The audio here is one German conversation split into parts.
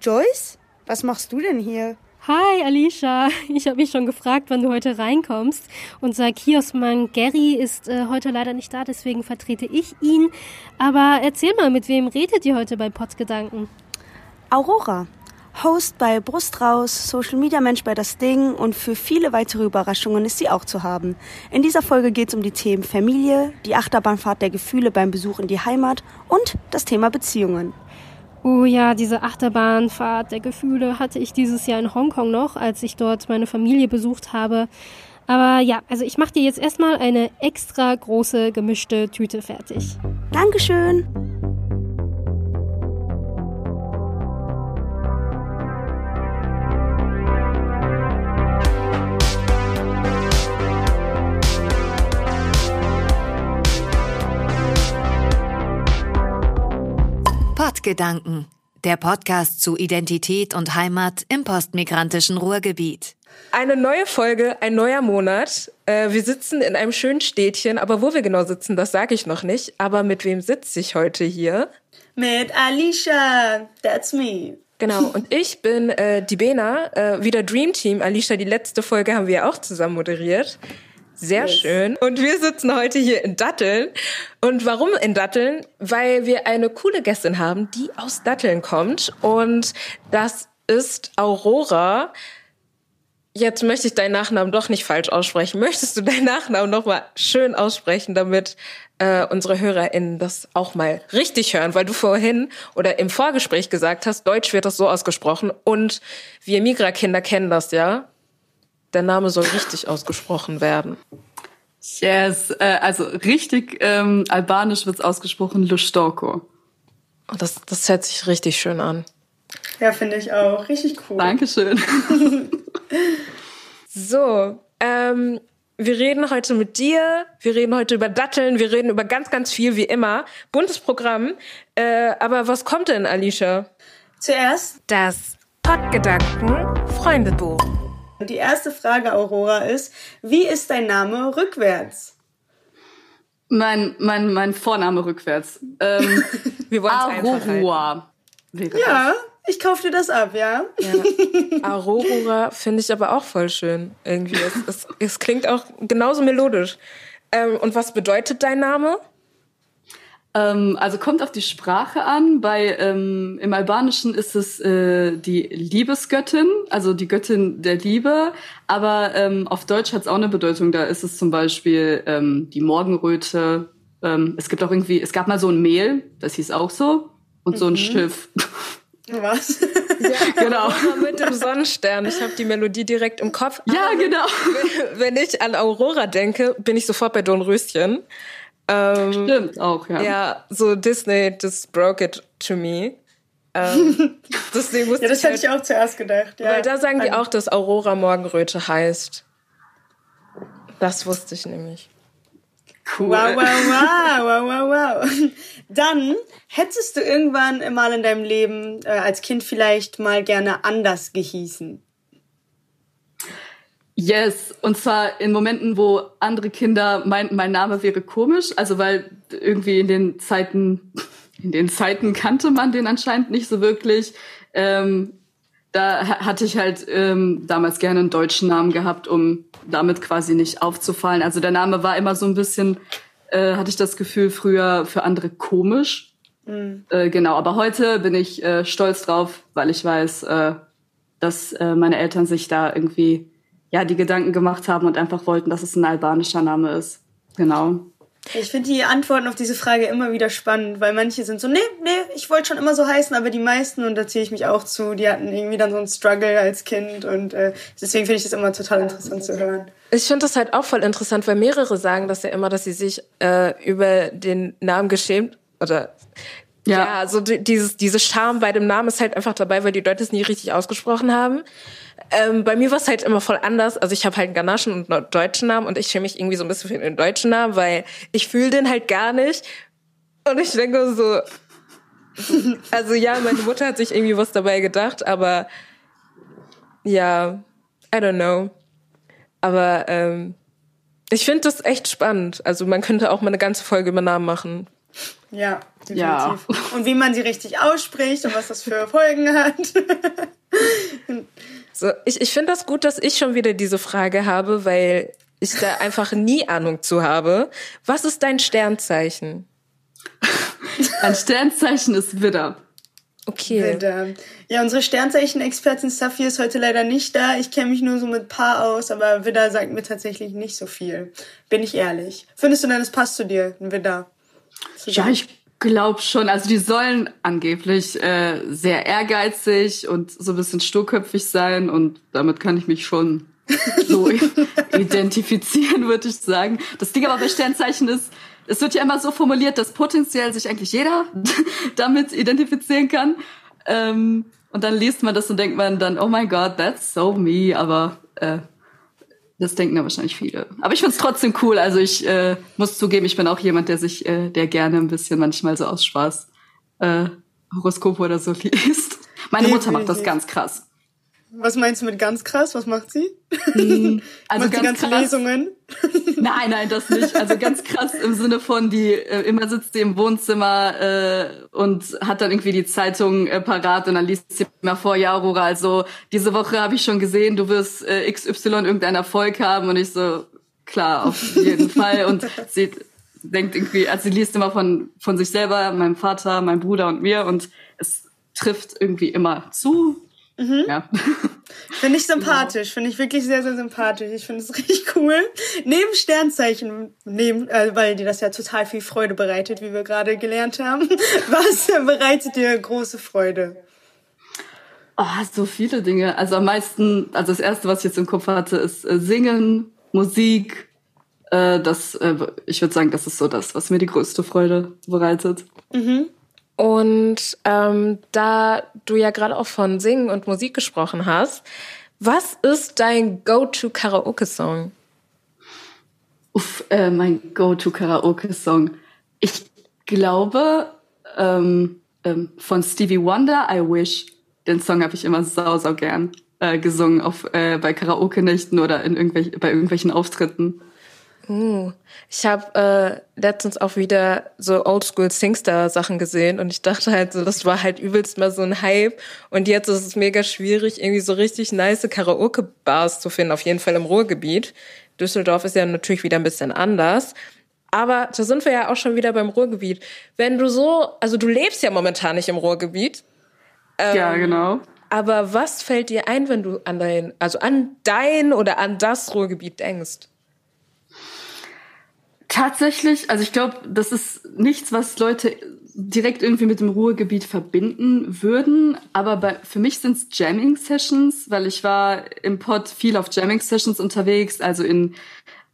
Joyce, was machst du denn hier? Hi Alicia, ich habe mich schon gefragt, wann du heute reinkommst. Unser Kioskmann Gary ist äh, heute leider nicht da, deswegen vertrete ich ihn. Aber erzähl mal, mit wem redet ihr heute bei Potsgedanken? Aurora, Host bei Brust raus, Social Media Mensch bei das Ding und für viele weitere Überraschungen ist sie auch zu haben. In dieser Folge geht es um die Themen Familie, die Achterbahnfahrt der Gefühle beim Besuch in die Heimat und das Thema Beziehungen. Oh ja, diese Achterbahnfahrt der Gefühle hatte ich dieses Jahr in Hongkong noch, als ich dort meine Familie besucht habe. Aber ja, also ich mache dir jetzt erstmal eine extra große gemischte Tüte fertig. Dankeschön. Pottgedanken, der Podcast zu Identität und Heimat im postmigrantischen Ruhrgebiet. Eine neue Folge, ein neuer Monat. Äh, wir sitzen in einem schönen Städtchen, aber wo wir genau sitzen, das sage ich noch nicht. Aber mit wem sitze ich heute hier? Mit Alicia, that's me. Genau, und ich bin äh, die Bena, äh, wieder Dream Team. Alicia, die letzte Folge haben wir auch zusammen moderiert. Sehr yes. schön. Und wir sitzen heute hier in Datteln. Und warum in Datteln? Weil wir eine coole Gästin haben, die aus Datteln kommt. Und das ist Aurora. Jetzt möchte ich deinen Nachnamen doch nicht falsch aussprechen. Möchtest du deinen Nachnamen noch mal schön aussprechen, damit äh, unsere HörerInnen das auch mal richtig hören? Weil du vorhin oder im Vorgespräch gesagt hast, Deutsch wird das so ausgesprochen. Und wir Migra-Kinder kennen das ja der Name soll richtig ausgesprochen werden. Yes, äh, also richtig ähm, albanisch wird's ausgesprochen Lustorko. Oh, das, das hört sich richtig schön an. Ja, finde ich auch. Richtig cool. Dankeschön. so, ähm, wir reden heute mit dir, wir reden heute über Datteln, wir reden über ganz, ganz viel, wie immer. Buntes Programm. Äh, aber was kommt denn, Alicia? Zuerst das Pottgedanken Freundebuch. Die erste Frage, Aurora, ist, wie ist dein Name rückwärts? Mein, mein, mein Vorname rückwärts. Ähm, Wir wollen Aurora. Ja, ich kaufe dir das ab, ja? ja. Aurora finde ich aber auch voll schön. Irgendwie. Es, es, es klingt auch genauso melodisch. Ähm, und was bedeutet dein Name? Ähm, also kommt auf die Sprache an. Bei ähm, im Albanischen ist es äh, die Liebesgöttin, also die Göttin der Liebe. Aber ähm, auf Deutsch hat es auch eine Bedeutung. Da ist es zum Beispiel ähm, die Morgenröte. Ähm, es gibt auch irgendwie, es gab mal so ein Mehl, das hieß auch so, und mhm. so ein mhm. Schiff. Was? Ja, genau. Mit dem Sonnenstern. Ich habe die Melodie direkt im Kopf. Ja, genau. Wenn ich an Aurora denke, bin ich sofort bei Dornröschen. Ähm, Stimmt auch, ja. Ja, so Disney just broke it to me. Ähm, deswegen ja, das hätte halt, ich auch zuerst gedacht. Ja. Weil da sagen die auch, dass Aurora Morgenröte heißt. Das wusste ich nämlich. Cool. Wow, wow, wow, wow, wow, wow. Dann hättest du irgendwann mal in deinem Leben äh, als Kind vielleicht mal gerne anders gehießen. Yes, und zwar in Momenten, wo andere Kinder meinten, mein Name wäre komisch, also weil irgendwie in den Zeiten, in den Zeiten kannte man den anscheinend nicht so wirklich. Ähm, da hatte ich halt ähm, damals gerne einen deutschen Namen gehabt, um damit quasi nicht aufzufallen. Also der Name war immer so ein bisschen, äh, hatte ich das Gefühl, früher für andere komisch. Mhm. Äh, genau, aber heute bin ich äh, stolz drauf, weil ich weiß, äh, dass äh, meine Eltern sich da irgendwie ja, die Gedanken gemacht haben und einfach wollten, dass es ein albanischer Name ist. Genau. Ich finde die Antworten auf diese Frage immer wieder spannend, weil manche sind so, nee, nee, ich wollte schon immer so heißen, aber die meisten, und da zähle ich mich auch zu, die hatten irgendwie dann so einen Struggle als Kind und äh, deswegen finde ich das immer total interessant zu hören. Ich finde das halt auch voll interessant, weil mehrere sagen das ja immer, dass sie sich äh, über den Namen geschämt oder ja, ja so dieses, diese Scham bei dem Namen ist halt einfach dabei, weil die Leute es nie richtig ausgesprochen haben. Ähm, bei mir war es halt immer voll anders. Also ich habe halt einen ghanaischen und einen deutschen Namen und ich schäme mich irgendwie so ein bisschen für den deutschen Namen, weil ich fühle den halt gar nicht. Und ich denke so, also ja, meine Mutter hat sich irgendwie was dabei gedacht, aber ja, I don't know. Aber ähm, ich finde das echt spannend. Also man könnte auch mal eine ganze Folge über Namen machen. Ja, definitiv. Ja. Und wie man sie richtig ausspricht und was das für Folgen hat. so, ich, ich finde das gut, dass ich schon wieder diese Frage habe, weil ich da einfach nie Ahnung zu habe. Was ist dein Sternzeichen? Ein Sternzeichen ist Widder. Okay. Widder. Ja, unsere Sternzeichen-Expertin Safi ist heute leider nicht da. Ich kenne mich nur so mit Paar aus, aber Widder sagt mir tatsächlich nicht so viel. Bin ich ehrlich. Findest du denn, es passt zu dir, ein Widder? Ja, ich glaube schon. Also die sollen angeblich äh, sehr ehrgeizig und so ein bisschen sturköpfig sein und damit kann ich mich schon so identifizieren, würde ich sagen. Das Ding aber bei Sternzeichen ist, es wird ja immer so formuliert, dass potenziell sich eigentlich jeder damit identifizieren kann. Ähm, und dann liest man das und denkt man dann, oh my God, that's so me. Aber äh, das denken ja wahrscheinlich viele. Aber ich find's trotzdem cool. Also ich äh, muss zugeben, ich bin auch jemand, der sich, äh, der gerne ein bisschen manchmal so aus Spaß äh, Horoskop oder so liest. Meine Mutter macht das ganz krass. Was meinst du mit ganz krass? Was macht sie? Hm, also macht ganz ganze krass. Lesungen? Nein, nein, das nicht. Also ganz krass im Sinne von, die äh, immer sitzt sie im Wohnzimmer äh, und hat dann irgendwie die Zeitung äh, parat und dann liest sie immer vor, ja, Aurora, also diese Woche habe ich schon gesehen, du wirst äh, XY irgendeinen Erfolg haben und ich so, klar, auf jeden Fall. Und sie denkt irgendwie, also sie liest immer von, von sich selber, meinem Vater, meinem Bruder und mir und es trifft irgendwie immer zu Mhm. Ja. Finde ich sympathisch, finde ich wirklich sehr, sehr sympathisch. Ich finde es richtig cool. Neben Sternzeichen, neben, äh, weil dir das ja total viel Freude bereitet, wie wir gerade gelernt haben. Was bereitet dir große Freude? Oh, so viele Dinge. Also am meisten, also das erste, was ich jetzt im Kopf hatte, ist äh, Singen, Musik. Äh, das, äh, ich würde sagen, das ist so das, was mir die größte Freude bereitet. Mhm. Und ähm, da du ja gerade auch von Singen und Musik gesprochen hast, was ist dein Go-to-Karaoke-Song? Uff, äh, mein Go-to-Karaoke-Song. Ich glaube ähm, ähm, von Stevie Wonder, I Wish. Den Song habe ich immer sau, sau gern äh, gesungen auf, äh, bei Karaoke-Nächten oder in irgendwelch, bei irgendwelchen Auftritten. Uh, ich habe äh, letztens auch wieder so Oldschool Singstar Sachen gesehen und ich dachte halt so, das war halt übelst mal so ein Hype und jetzt ist es mega schwierig, irgendwie so richtig nice Karaoke Bars zu finden, auf jeden Fall im Ruhrgebiet. Düsseldorf ist ja natürlich wieder ein bisschen anders. Aber da sind wir ja auch schon wieder beim Ruhrgebiet. Wenn du so, also du lebst ja momentan nicht im Ruhrgebiet. Ähm, ja, genau. Aber was fällt dir ein, wenn du an dein, also an dein oder an das Ruhrgebiet denkst? Tatsächlich, also ich glaube, das ist nichts, was Leute direkt irgendwie mit dem Ruhrgebiet verbinden würden. Aber bei, für mich sind es Jamming-Sessions, weil ich war im Pod viel auf Jamming-Sessions unterwegs, also in,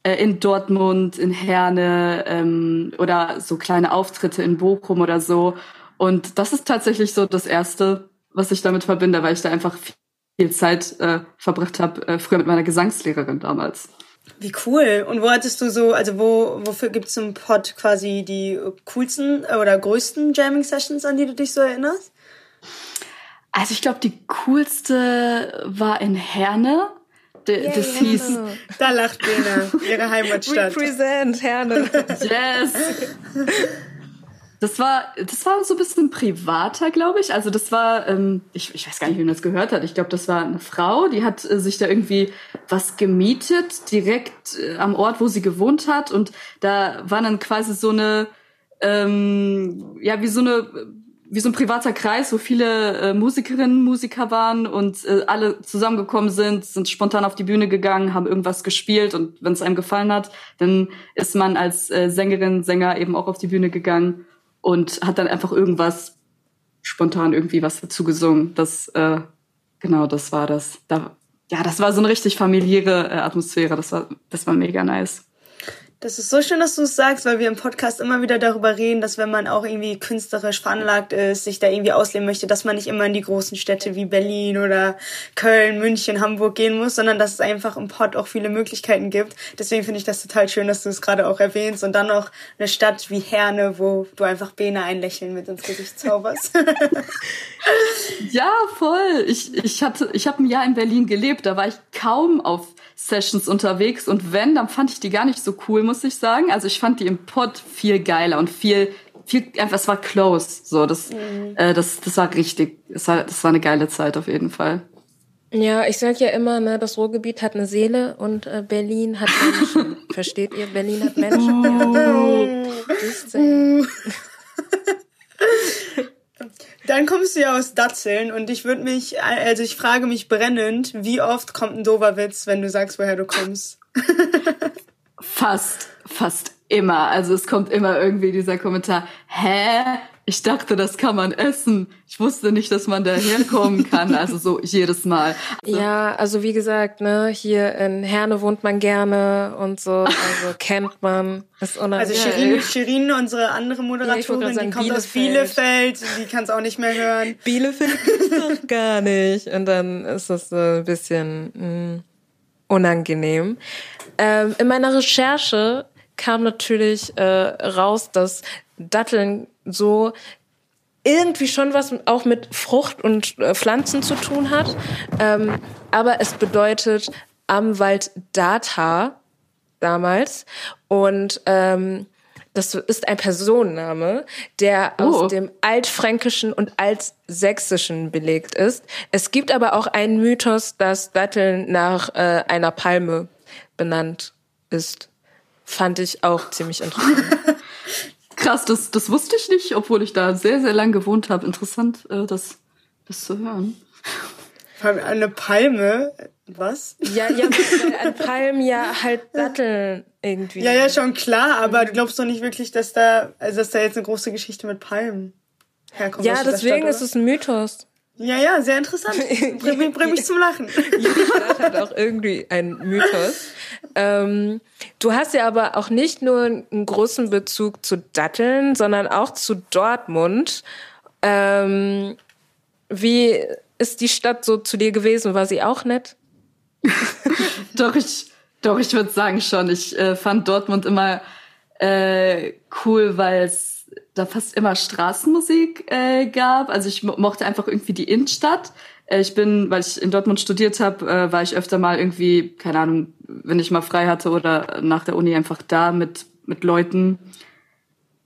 äh, in Dortmund, in Herne ähm, oder so kleine Auftritte in Bochum oder so. Und das ist tatsächlich so das Erste, was ich damit verbinde, weil ich da einfach viel Zeit äh, verbracht habe, äh, früher mit meiner Gesangslehrerin damals. Wie cool. Und wo hattest du so, also wo, wofür gibt es im Pod quasi die coolsten oder größten Jamming-Sessions, an die du dich so erinnerst? Also ich glaube, die coolste war in Herne. D yeah, das hieß. Da lacht Bena, ihre Heimatstadt. Represent Herne. yes. Das war, das war so ein bisschen privater, glaube ich. Also das war, ähm, ich, ich weiß gar nicht, wie man das gehört hat. Ich glaube, das war eine Frau, die hat äh, sich da irgendwie was gemietet, direkt äh, am Ort, wo sie gewohnt hat. Und da war dann quasi so eine, ähm, ja, wie so eine, wie so ein privater Kreis, wo viele äh, Musikerinnen, Musiker waren und äh, alle zusammengekommen sind, sind spontan auf die Bühne gegangen, haben irgendwas gespielt und wenn es einem gefallen hat, dann ist man als äh, Sängerin, Sänger eben auch auf die Bühne gegangen und hat dann einfach irgendwas spontan irgendwie was dazu gesungen. Das äh, genau, das war das. Da, ja, das war so eine richtig familiäre äh, Atmosphäre. Das war das war mega nice. Das ist so schön, dass du es sagst, weil wir im Podcast immer wieder darüber reden, dass wenn man auch irgendwie künstlerisch veranlagt ist, sich da irgendwie ausleben möchte, dass man nicht immer in die großen Städte wie Berlin oder Köln, München, Hamburg gehen muss, sondern dass es einfach im Pod auch viele Möglichkeiten gibt. Deswegen finde ich das total schön, dass du es gerade auch erwähnst und dann noch eine Stadt wie Herne, wo du einfach Bene ein Lächeln mit ins Gesicht zauberst. ja, voll. Ich, ich hatte, ich habe ein Jahr in Berlin gelebt, da war ich kaum auf Sessions unterwegs und wenn, dann fand ich die gar nicht so cool, muss ich sagen. Also ich fand die im Pod viel geiler und viel viel, einfach, es war close. So, das, mhm. äh, das, das war richtig. Das war, das war eine geile Zeit auf jeden Fall. Ja, ich sag ja immer, ne, das Ruhrgebiet hat eine Seele und äh, Berlin hat Menschen. Versteht ihr? Berlin hat Menschen. Oh. Dann kommst du ja aus Datzeln und ich würde mich, also ich frage mich brennend, wie oft kommt ein doofer Witz, wenn du sagst, woher du kommst? fast, fast immer. Also es kommt immer irgendwie dieser Kommentar, hä? ich dachte, das kann man essen. Ich wusste nicht, dass man da herkommen kann. Also so jedes Mal. Also ja, also wie gesagt, ne, hier in Herne wohnt man gerne und so, also kennt man. Ist also Shirin, Shirin, unsere andere Moderatorin, ja, sagen, die kommt Bielefeld. aus Bielefeld, die kann es auch nicht mehr hören. Bielefeld ist doch gar nicht. Und dann ist das so ein bisschen mh, hm, unangenehm. Ähm, in meiner Recherche kam natürlich äh, raus, dass Datteln so irgendwie schon was auch mit Frucht und äh, Pflanzen zu tun hat. Ähm, aber es bedeutet am Wald Data damals. Und ähm, das ist ein Personenname, der oh. aus dem Altfränkischen und Altsächsischen belegt ist. Es gibt aber auch einen Mythos, dass Datteln nach äh, einer Palme benannt ist. Fand ich auch ziemlich interessant. Krass, das, das wusste ich nicht, obwohl ich da sehr, sehr lang gewohnt habe. Interessant, äh, das, das zu hören. Eine Palme, was? Ja, ja, an Palmen ja halt Datteln irgendwie. Ja, ja, schon klar, aber du glaubst doch nicht wirklich, dass da, also dass da jetzt eine große Geschichte mit Palmen herkommt. Ja, deswegen Stadt, ist es ein Mythos. Ja, ja, sehr interessant. Bring, bring mich zum Lachen. Jede Stadt hat auch irgendwie einen Mythos. Ähm, du hast ja aber auch nicht nur einen großen Bezug zu Datteln, sondern auch zu Dortmund. Ähm, wie ist die Stadt so zu dir gewesen? War sie auch nett? doch, ich, doch, ich würde sagen schon. Ich äh, fand Dortmund immer äh, cool, weil es da fast immer Straßenmusik äh, gab. Also ich mochte einfach irgendwie die Innenstadt. Äh, ich bin, weil ich in Dortmund studiert habe, äh, war ich öfter mal irgendwie, keine Ahnung, wenn ich mal frei hatte oder nach der Uni einfach da mit mit Leuten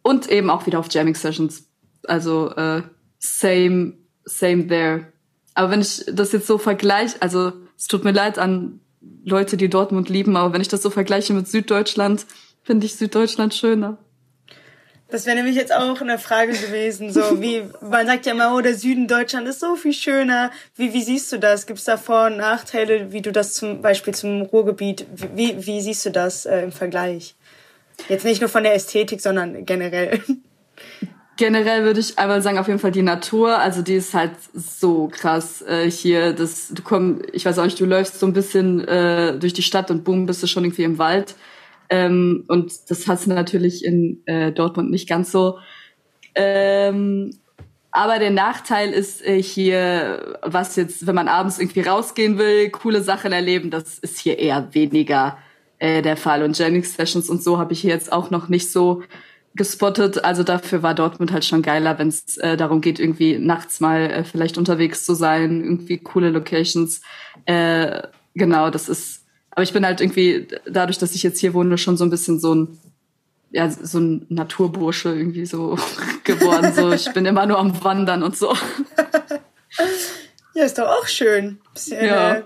und eben auch wieder auf Jamming Sessions. Also äh, same same there. Aber wenn ich das jetzt so vergleiche, also es tut mir leid an Leute, die Dortmund lieben, aber wenn ich das so vergleiche mit Süddeutschland, finde ich Süddeutschland schöner. Das wäre nämlich jetzt auch eine Frage gewesen, so wie, man sagt ja immer, oh, der Süden Deutschland ist so viel schöner. Wie, wie siehst du das? Gibt es da Vor- und Nachteile, wie du das zum Beispiel zum Ruhrgebiet, wie, wie siehst du das äh, im Vergleich? Jetzt nicht nur von der Ästhetik, sondern generell. Generell würde ich einmal sagen, auf jeden Fall die Natur, also die ist halt so krass äh, hier. Das, du komm, ich weiß auch nicht, du läufst so ein bisschen äh, durch die Stadt und boom, bist du schon irgendwie im Wald. Ähm, und das hast du natürlich in äh, Dortmund nicht ganz so. Ähm, aber der Nachteil ist äh, hier, was jetzt, wenn man abends irgendwie rausgehen will, coole Sachen erleben, das ist hier eher weniger äh, der Fall. Und Jennings Sessions und so habe ich hier jetzt auch noch nicht so gespottet. Also dafür war Dortmund halt schon geiler, wenn es äh, darum geht, irgendwie nachts mal äh, vielleicht unterwegs zu sein, irgendwie coole Locations. Äh, genau, das ist aber ich bin halt irgendwie, dadurch, dass ich jetzt hier wohne, schon so ein bisschen so ein, ja, so ein Naturbursche irgendwie so geworden. So, ich bin immer nur am Wandern und so. Ja, ist doch auch schön. Bisschen, ja. Äh,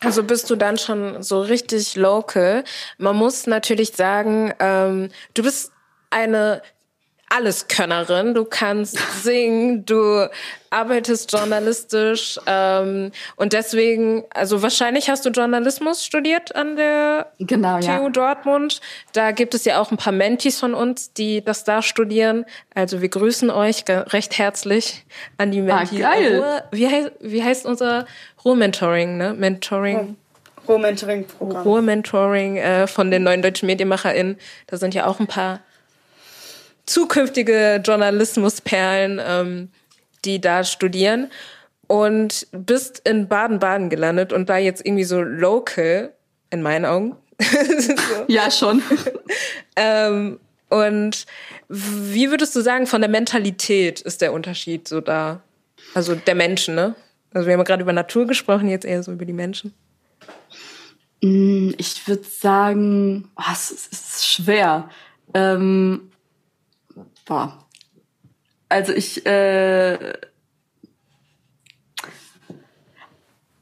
also bist du dann schon so richtig local. Man muss natürlich sagen, ähm, du bist eine Alleskönnerin. Du kannst singen, du arbeitest journalistisch ähm, und deswegen, also wahrscheinlich hast du Journalismus studiert an der genau, TU ja. Dortmund. Da gibt es ja auch ein paar Mentis von uns, die das da studieren. Also wir grüßen euch recht herzlich an die Mentis. Ah, geil. Wie, heißt, wie heißt unser Ruhr-Mentoring, ne? Mentoring. Ruhr-Mentoring-Programm. Ruhr-Mentoring äh, von den neuen deutschen MedienmacherInnen. Da sind ja auch ein paar zukünftige Journalismusperlen, ähm, die da studieren und bist in Baden-Baden gelandet und da jetzt irgendwie so local, in meinen Augen. so. Ja, schon. ähm, und wie würdest du sagen, von der Mentalität ist der Unterschied so da? Also der Menschen, ne? Also wir haben gerade über Natur gesprochen, jetzt eher so über die Menschen. Mm, ich würde sagen, oh, es ist schwer. Ähm, boah. Also ich, äh,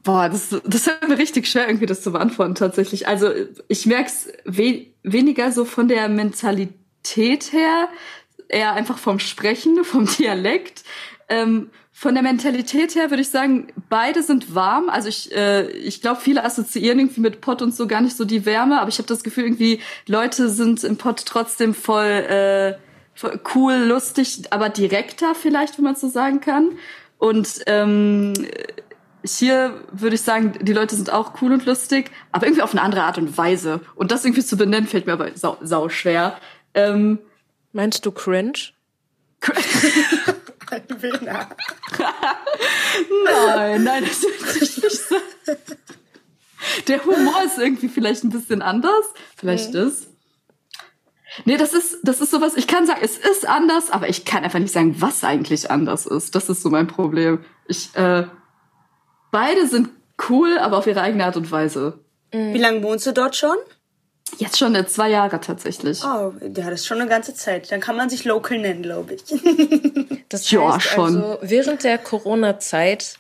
boah, das, das ist mir richtig schwer, irgendwie das zu beantworten tatsächlich. Also ich merke es we weniger so von der Mentalität her, eher einfach vom Sprechen, vom Dialekt. Ähm, von der Mentalität her würde ich sagen, beide sind warm. Also ich, äh, ich glaube, viele assoziieren irgendwie mit Pott und so gar nicht so die Wärme, aber ich habe das Gefühl, irgendwie Leute sind im Pott trotzdem voll, äh, voll cool, lustig, aber direkter vielleicht, wenn man so sagen kann. Und ähm, hier würde ich sagen, die Leute sind auch cool und lustig, aber irgendwie auf eine andere Art und Weise. Und das irgendwie zu benennen, fällt mir aber sau, sau schwer. Ähm, Meinst du cringe? nein, nein, das würde ich nicht sagen. Der Humor ist irgendwie vielleicht ein bisschen anders. Vielleicht mhm. ist. Nee, das ist, das ist sowas, ich kann sagen, es ist anders, aber ich kann einfach nicht sagen, was eigentlich anders ist. Das ist so mein Problem. Ich, äh, beide sind cool, aber auf ihre eigene Art und Weise. Wie lange wohnst du dort schon? Jetzt schon äh, zwei Jahre tatsächlich. Oh, ja, das ist schon eine ganze Zeit. Dann kann man sich local nennen, glaube ich. das ja, heißt schon. also, während der Corona-Zeit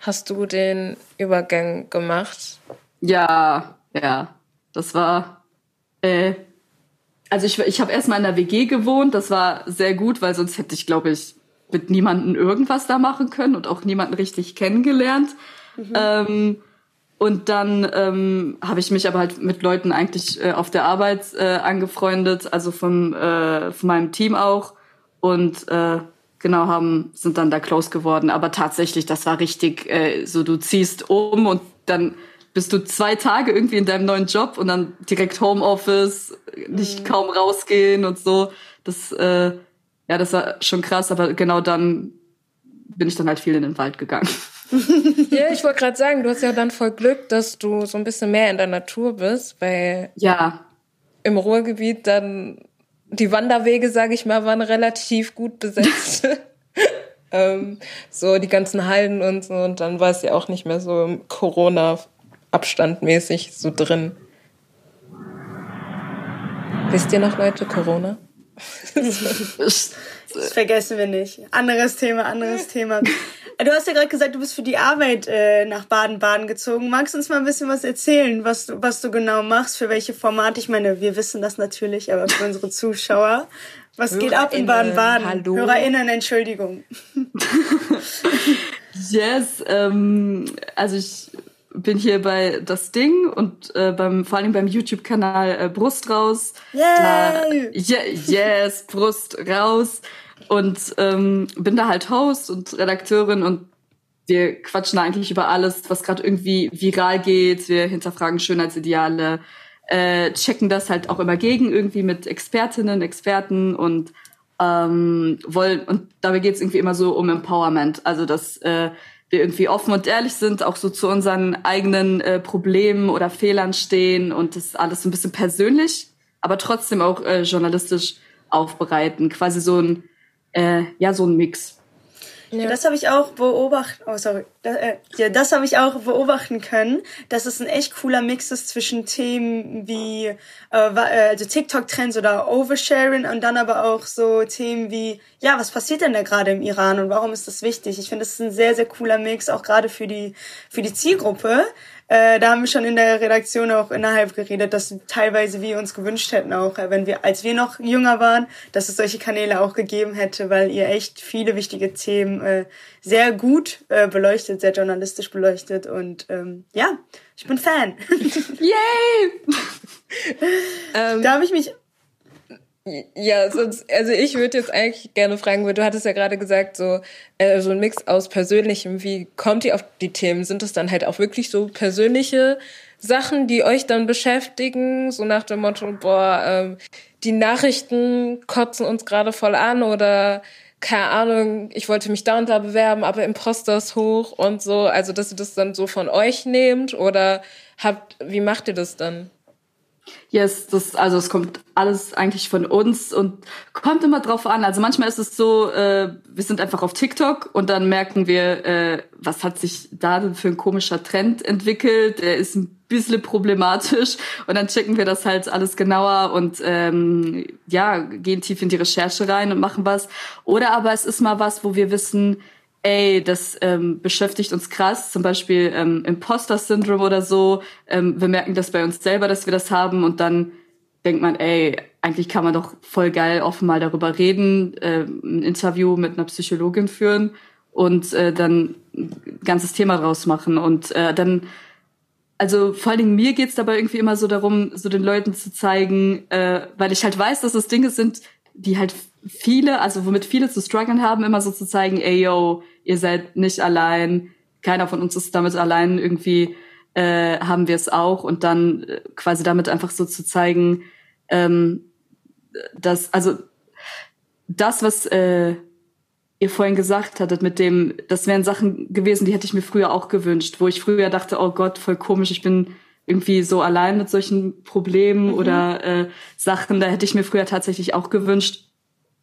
hast du den Übergang gemacht? Ja, ja. Das war, äh, also ich, ich habe erstmal in der WG gewohnt. Das war sehr gut, weil sonst hätte ich, glaube ich, mit niemandem irgendwas da machen können und auch niemanden richtig kennengelernt. Mhm. Ähm, und dann ähm, habe ich mich aber halt mit Leuten eigentlich äh, auf der Arbeit äh, angefreundet, also vom, äh, von meinem Team auch. Und äh, genau haben sind dann da close geworden. Aber tatsächlich, das war richtig äh, so, du ziehst um und dann bist du zwei Tage irgendwie in deinem neuen Job und dann direkt Homeoffice, nicht mhm. kaum rausgehen und so. Das, äh, ja, das war schon krass, aber genau dann bin ich dann halt viel in den Wald gegangen. ja, ich wollte gerade sagen, du hast ja dann voll Glück, dass du so ein bisschen mehr in der Natur bist, weil ja. im Ruhrgebiet dann die Wanderwege, sage ich mal, waren relativ gut besetzt. ähm, so die ganzen Hallen und so und dann war es ja auch nicht mehr so im Corona-Abstand mäßig so drin. Wisst ihr noch, Leute, Corona? das vergessen wir nicht. Anderes Thema, anderes Thema. Du hast ja gerade gesagt, du bist für die Arbeit äh, nach Baden-Baden gezogen. Magst du uns mal ein bisschen was erzählen, was du, was du genau machst, für welche Formate? Ich meine, wir wissen das natürlich, aber für unsere Zuschauer. Was geht ab in Baden-Baden? Hallo. HörerInnen, Entschuldigung. yes, ähm, also ich bin hier bei Das Ding und äh, beim, vor allem beim YouTube-Kanal äh, Brust raus. Yay! Da, yeah, yes, Brust raus und ähm, bin da halt Host und Redakteurin und wir quatschen da eigentlich über alles, was gerade irgendwie viral geht. Wir hinterfragen Schönheitsideale, äh, checken das halt auch immer gegen irgendwie mit Expertinnen, Experten und ähm, wollen und dabei geht es irgendwie immer so um Empowerment, also dass äh, wir irgendwie offen und ehrlich sind, auch so zu unseren eigenen äh, Problemen oder Fehlern stehen und das alles so ein bisschen persönlich, aber trotzdem auch äh, journalistisch aufbereiten, quasi so ein äh, ja, so ein Mix. Ja. Das habe ich auch beobachten. Oh, sorry. Das, äh, ja, das habe ich auch beobachten können, dass es ein echt cooler Mix ist zwischen Themen wie äh, äh also TikTok-Trends oder Oversharing und dann aber auch so Themen wie ja, was passiert denn da gerade im Iran und warum ist das wichtig? Ich finde, das ist ein sehr sehr cooler Mix, auch gerade für die für die Zielgruppe. Äh, da haben wir schon in der Redaktion auch innerhalb geredet, dass teilweise wir uns gewünscht hätten, auch äh, wenn wir, als wir noch jünger waren, dass es solche Kanäle auch gegeben hätte, weil ihr echt viele wichtige Themen äh, sehr gut äh, beleuchtet, sehr journalistisch beleuchtet und ähm, ja, ich bin Fan. Yay! ähm, da habe ich mich ja, sonst, also ich würde jetzt eigentlich gerne fragen, weil du hattest ja gerade gesagt, so, äh, so ein Mix aus Persönlichem, wie kommt ihr auf die Themen? Sind es dann halt auch wirklich so persönliche Sachen, die euch dann beschäftigen, so nach dem Motto, boah, ähm, die Nachrichten kotzen uns gerade voll an oder keine Ahnung, ich wollte mich da und da bewerben, aber Imposter ist hoch und so, also dass ihr das dann so von euch nehmt oder habt, wie macht ihr das dann? Yes, das, also es kommt alles eigentlich von uns und kommt immer drauf an. Also manchmal ist es so, äh, wir sind einfach auf TikTok und dann merken wir, äh, was hat sich da denn für ein komischer Trend entwickelt. Der ist ein bisschen problematisch und dann checken wir das halt alles genauer und ähm, ja, gehen tief in die Recherche rein und machen was. Oder aber es ist mal was, wo wir wissen, ey, das ähm, beschäftigt uns krass, zum Beispiel ähm, Imposter-Syndrom oder so. Ähm, wir merken das bei uns selber, dass wir das haben. Und dann denkt man, ey, eigentlich kann man doch voll geil offen mal darüber reden, äh, ein Interview mit einer Psychologin führen und äh, dann ein ganzes Thema draus machen. Und äh, dann also vor allen Dingen mir geht's dabei irgendwie immer so darum, so den Leuten zu zeigen, äh, weil ich halt weiß, dass es Dinge sind, die halt viele, also womit viele zu strugglen haben, immer so zu zeigen, ey yo, ihr seid nicht allein, keiner von uns ist damit allein, irgendwie äh, haben wir es auch und dann äh, quasi damit einfach so zu zeigen, ähm, dass, also das, was äh, ihr vorhin gesagt hattet mit dem, das wären Sachen gewesen, die hätte ich mir früher auch gewünscht, wo ich früher dachte, oh Gott, voll komisch, ich bin irgendwie so allein mit solchen Problemen mhm. oder äh, Sachen, da hätte ich mir früher tatsächlich auch gewünscht,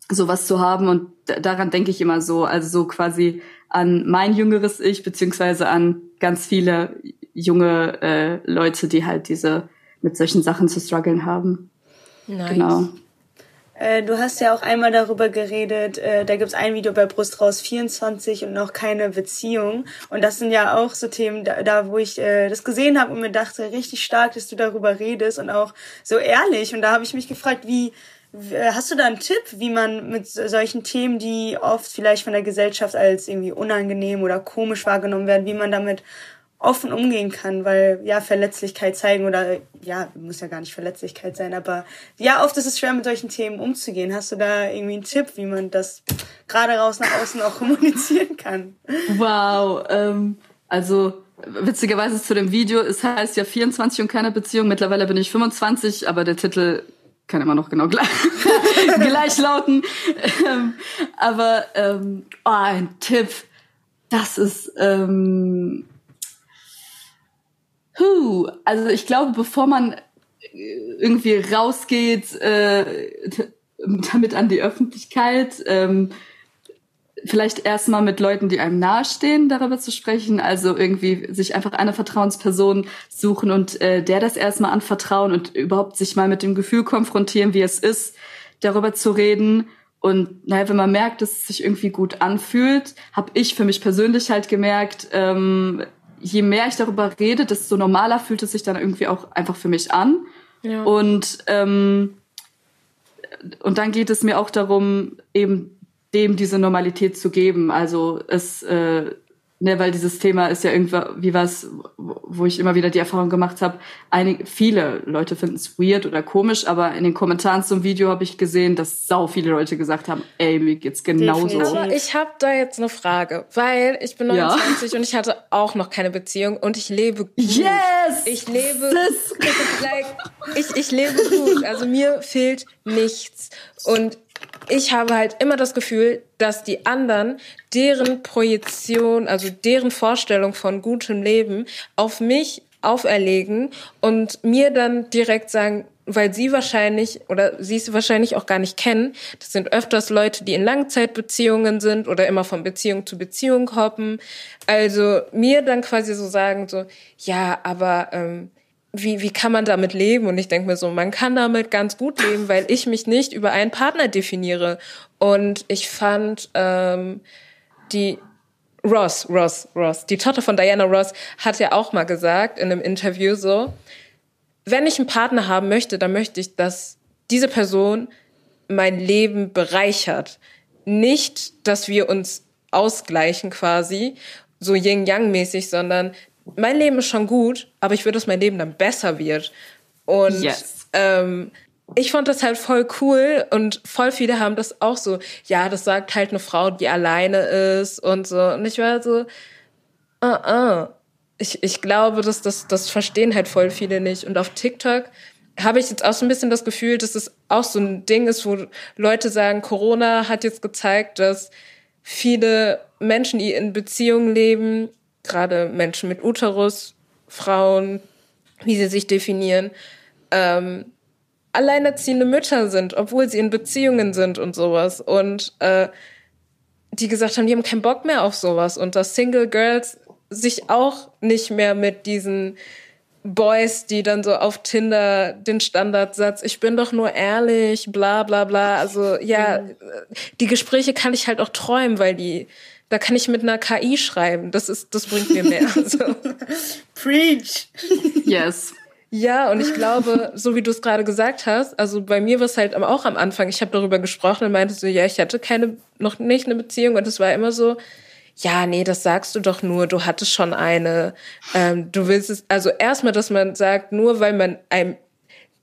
sowas zu haben und daran denke ich immer so, also so quasi an mein jüngeres Ich beziehungsweise an ganz viele junge äh, Leute, die halt diese mit solchen Sachen zu strugglen haben. Nice. Genau. Äh, du hast ja auch einmal darüber geredet, äh, da gibt's ein Video bei Brust raus 24 und noch keine Beziehung. Und das sind ja auch so Themen, da, da wo ich äh, das gesehen habe und mir dachte, richtig stark, dass du darüber redest und auch so ehrlich. Und da habe ich mich gefragt, wie Hast du da einen Tipp, wie man mit solchen Themen, die oft vielleicht von der Gesellschaft als irgendwie unangenehm oder komisch wahrgenommen werden, wie man damit offen umgehen kann, weil ja Verletzlichkeit zeigen oder ja muss ja gar nicht Verletzlichkeit sein, aber ja oft ist es schwer mit solchen Themen umzugehen. Hast du da irgendwie einen Tipp, wie man das gerade raus nach außen auch kommunizieren kann? Wow, ähm, also witzigerweise zu dem Video, es heißt ja 24 und keine Beziehung. Mittlerweile bin ich 25, aber der Titel kann immer noch genau gleich, gleich lauten. Ähm, aber ähm, oh, ein Tipp, das ist ähm, huh, also ich glaube, bevor man irgendwie rausgeht äh, damit an die Öffentlichkeit, ähm, vielleicht erstmal mit Leuten, die einem nahestehen, darüber zu sprechen. Also irgendwie sich einfach eine Vertrauensperson suchen und äh, der das erstmal anvertrauen und überhaupt sich mal mit dem Gefühl konfrontieren, wie es ist, darüber zu reden. Und naja, wenn man merkt, dass es sich irgendwie gut anfühlt, habe ich für mich persönlich halt gemerkt, ähm, je mehr ich darüber rede, desto normaler fühlt es sich dann irgendwie auch einfach für mich an. Ja. Und ähm, und dann geht es mir auch darum, eben dem diese Normalität zu geben. Also es, äh, ne, weil dieses Thema ist ja irgendwie was, wo ich immer wieder die Erfahrung gemacht habe, einige, viele Leute finden es weird oder komisch, aber in den Kommentaren zum Video habe ich gesehen, dass sau viele Leute gesagt haben, ey, mir geht's genauso. Aber ich habe da jetzt eine Frage, weil ich bin 29 ja. und ich hatte auch noch keine Beziehung und ich lebe gut. Yes! Ich lebe, like, ich, ich lebe gut. Also mir fehlt nichts und ich habe halt immer das Gefühl, dass die anderen deren Projektion, also deren Vorstellung von gutem Leben auf mich auferlegen und mir dann direkt sagen, weil sie wahrscheinlich oder sie es wahrscheinlich auch gar nicht kennen. Das sind öfters Leute, die in Langzeitbeziehungen sind oder immer von Beziehung zu Beziehung hoppen. Also mir dann quasi so sagen so, ja, aber ähm, wie, wie kann man damit leben? Und ich denke mir so, man kann damit ganz gut leben, weil ich mich nicht über einen Partner definiere. Und ich fand ähm, die Ross, Ross, Ross, die Tochter von Diana Ross hat ja auch mal gesagt in einem Interview so, wenn ich einen Partner haben möchte, dann möchte ich, dass diese Person mein Leben bereichert. Nicht, dass wir uns ausgleichen quasi, so Yin-Yang-mäßig, sondern mein Leben ist schon gut, aber ich würde, dass mein Leben dann besser wird. Und yes. ähm, ich fand das halt voll cool und voll viele haben das auch so, ja, das sagt halt eine Frau, die alleine ist und so. Und ich war so, uh -uh. Ich, ich glaube, dass das, das verstehen halt voll viele nicht. Und auf TikTok habe ich jetzt auch so ein bisschen das Gefühl, dass es auch so ein Ding ist, wo Leute sagen, Corona hat jetzt gezeigt, dass viele Menschen, die in Beziehungen leben, gerade Menschen mit Uterus, Frauen, wie sie sich definieren, ähm, alleinerziehende Mütter sind, obwohl sie in Beziehungen sind und sowas. Und äh, die gesagt haben, die haben keinen Bock mehr auf sowas. Und dass Single Girls sich auch nicht mehr mit diesen Boys, die dann so auf Tinder den Standardsatz, ich bin doch nur ehrlich, bla bla bla. Also ja, mhm. die Gespräche kann ich halt auch träumen, weil die, da kann ich mit einer KI schreiben. Das ist, das bringt mir mehr. Also. Preach. Yes. Ja, und ich glaube, so wie du es gerade gesagt hast, also bei mir war es halt auch am Anfang, ich habe darüber gesprochen und meinte so, ja, ich hatte keine, noch nicht eine Beziehung und es war immer so, ja, nee, das sagst du doch nur, du hattest schon eine. Ähm, du willst es, also erstmal, dass man sagt, nur weil man einem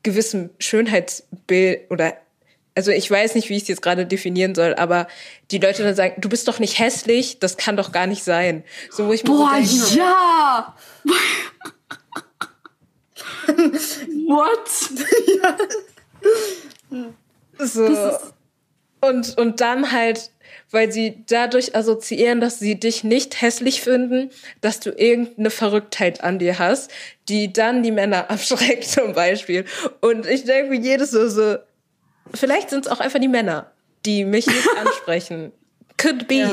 gewissen Schönheitsbild oder also ich weiß nicht, wie ich es jetzt gerade definieren soll, aber die Leute dann sagen, du bist doch nicht hässlich, das kann doch gar nicht sein. So wo ich mir Boah, so denke, ja. What? ja. So. Und, und dann halt weil sie dadurch assoziieren, dass sie dich nicht hässlich finden, dass du irgendeine Verrücktheit an dir hast, die dann die Männer abschreckt zum Beispiel. Und ich denke jedes so, so vielleicht sind es auch einfach die Männer, die mich nicht ansprechen. Could be. Ja.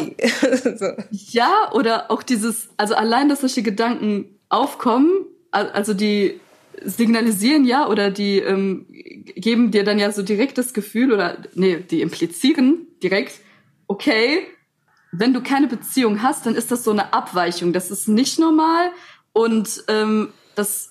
so. ja, oder auch dieses, also allein, dass solche Gedanken aufkommen, also die signalisieren ja oder die ähm, geben dir dann ja so direkt das Gefühl oder nee, die implizieren direkt, okay, wenn du keine Beziehung hast, dann ist das so eine Abweichung. Das ist nicht normal und ähm, das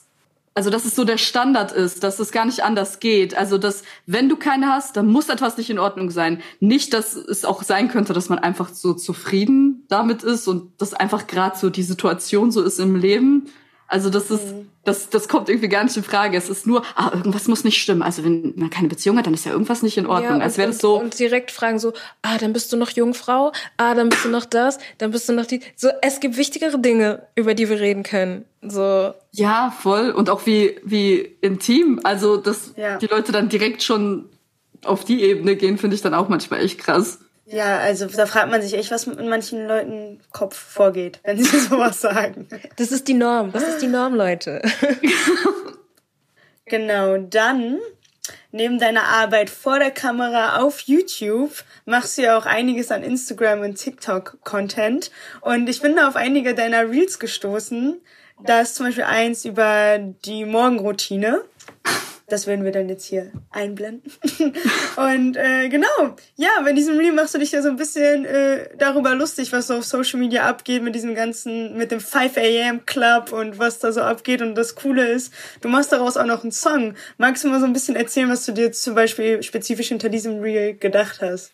also dass es so der Standard ist, dass es gar nicht anders geht. Also dass wenn du keine hast, dann muss etwas nicht in Ordnung sein. Nicht, dass es auch sein könnte, dass man einfach so zufrieden damit ist und dass einfach gerade so die Situation so ist im Leben. Also das ist, mhm. das, das kommt irgendwie gar nicht in Frage. Es ist nur, ah, irgendwas muss nicht stimmen. Also wenn man keine Beziehung hat, dann ist ja irgendwas nicht in Ordnung. Ja, Als wäre das so. Und direkt fragen so, ah, dann bist du noch Jungfrau, ah, dann bist du noch das, dann bist du noch die. So, es gibt wichtigere Dinge, über die wir reden können. So. Ja, voll. Und auch wie, wie intim. Also, dass ja. die Leute dann direkt schon auf die Ebene gehen, finde ich dann auch manchmal echt krass. Ja, also da fragt man sich echt, was in manchen Leuten Kopf vorgeht, wenn sie sowas sagen. Das ist die Norm, das ist die Norm, Leute. genau, dann neben deiner Arbeit vor der Kamera auf YouTube machst du ja auch einiges an Instagram und TikTok-Content. Und ich bin da auf einige deiner Reels gestoßen. Da ist zum Beispiel eins über die Morgenroutine. Das werden wir dann jetzt hier einblenden. und äh, genau, ja, bei diesem Reel machst du dich ja so ein bisschen äh, darüber lustig, was so auf Social Media abgeht mit diesem ganzen, mit dem 5 a.m. Club und was da so abgeht. Und das Coole ist, du machst daraus auch noch einen Song. Magst du mal so ein bisschen erzählen, was du dir zum Beispiel spezifisch hinter diesem Reel gedacht hast?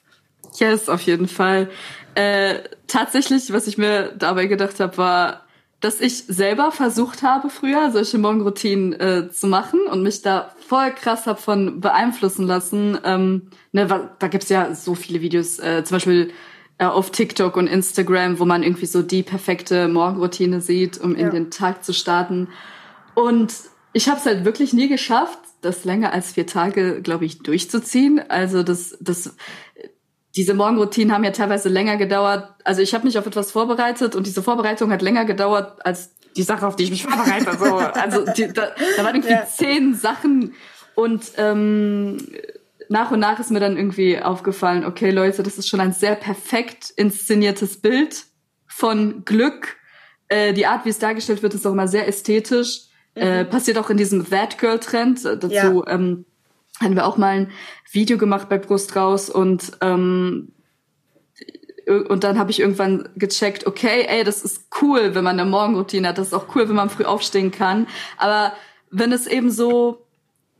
Yes, auf jeden Fall. Äh, tatsächlich, was ich mir dabei gedacht habe, war, dass ich selber versucht habe, früher solche Morgenroutinen äh, zu machen und mich da voll krass hab von beeinflussen lassen. Ähm, ne, da gibt's ja so viele Videos, äh, zum Beispiel äh, auf TikTok und Instagram, wo man irgendwie so die perfekte Morgenroutine sieht, um ja. in den Tag zu starten. Und ich habe es halt wirklich nie geschafft, das länger als vier Tage, glaube ich, durchzuziehen. Also das, das diese Morgenroutinen haben ja teilweise länger gedauert. Also ich habe mich auf etwas vorbereitet und diese Vorbereitung hat länger gedauert als die Sache, auf die ich mich vorbereite. So. Also die, da, da waren irgendwie ja. zehn Sachen und ähm, nach und nach ist mir dann irgendwie aufgefallen, okay Leute, das ist schon ein sehr perfekt inszeniertes Bild von Glück. Äh, die Art, wie es dargestellt wird, ist auch immer sehr ästhetisch. Mhm. Äh, passiert auch in diesem That Girl Trend. Dazu ja. ähm, hatten wir auch mal ein Video gemacht bei Brust raus und ähm, und dann habe ich irgendwann gecheckt, okay, ey, das ist cool, wenn man eine Morgenroutine hat, das ist auch cool, wenn man früh aufstehen kann. Aber wenn es eben so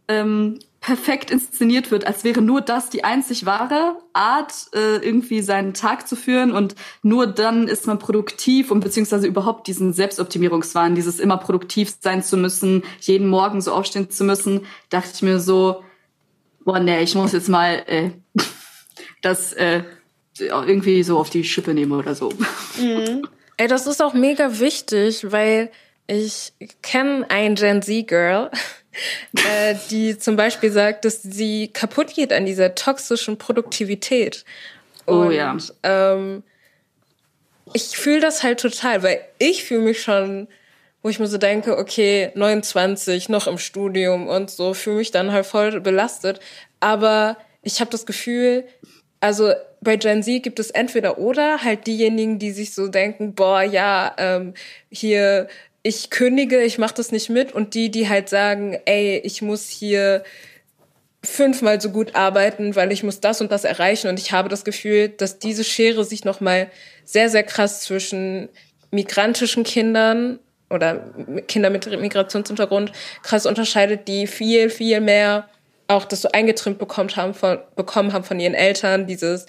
ähm, perfekt inszeniert wird, als wäre nur das die einzig wahre Art, äh, irgendwie seinen Tag zu führen und nur dann ist man produktiv und beziehungsweise überhaupt diesen Selbstoptimierungswahn, dieses immer produktiv sein zu müssen, jeden Morgen so aufstehen zu müssen, dachte ich mir so, boah, nee, ich muss jetzt mal äh, das äh, irgendwie so auf die Schippe nehmen oder so. Mhm. Ey, das ist auch mega wichtig, weil ich kenne ein Gen Z-Girl, äh, die zum Beispiel sagt, dass sie kaputt geht an dieser toxischen Produktivität. Oh Und, ja. Ähm, ich fühle das halt total, weil ich fühle mich schon wo ich mir so denke, okay, 29, noch im Studium und so, fühle mich dann halt voll belastet. Aber ich habe das Gefühl, also bei Gen Z gibt es entweder oder halt diejenigen, die sich so denken, boah, ja, ähm, hier ich kündige, ich mache das nicht mit und die, die halt sagen, ey, ich muss hier fünfmal so gut arbeiten, weil ich muss das und das erreichen und ich habe das Gefühl, dass diese Schere sich noch mal sehr sehr krass zwischen migrantischen Kindern oder Kinder mit Migrationshintergrund krass unterscheidet, die viel viel mehr auch das so eingetrimmt bekommen haben von, bekommen haben von ihren Eltern, dieses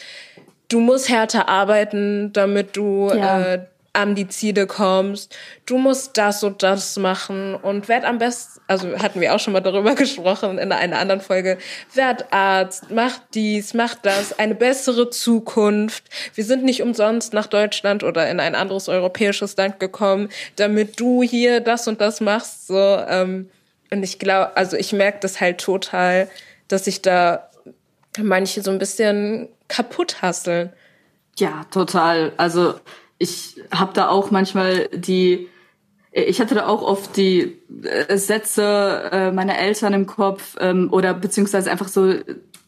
du musst härter arbeiten, damit du ja. äh, an die Ziele kommst. Du musst das und das machen und werd am besten, also hatten wir auch schon mal darüber gesprochen in einer anderen Folge, werd Arzt, mach dies, mach das, eine bessere Zukunft. Wir sind nicht umsonst nach Deutschland oder in ein anderes europäisches Land gekommen, damit du hier das und das machst. So, ähm, und ich glaube, also ich merke das halt total, dass sich da manche so ein bisschen kaputt hasseln. Ja, total. Also ich habe da auch manchmal die, ich hatte da auch oft die äh, Sätze äh, meiner Eltern im Kopf ähm, oder beziehungsweise einfach so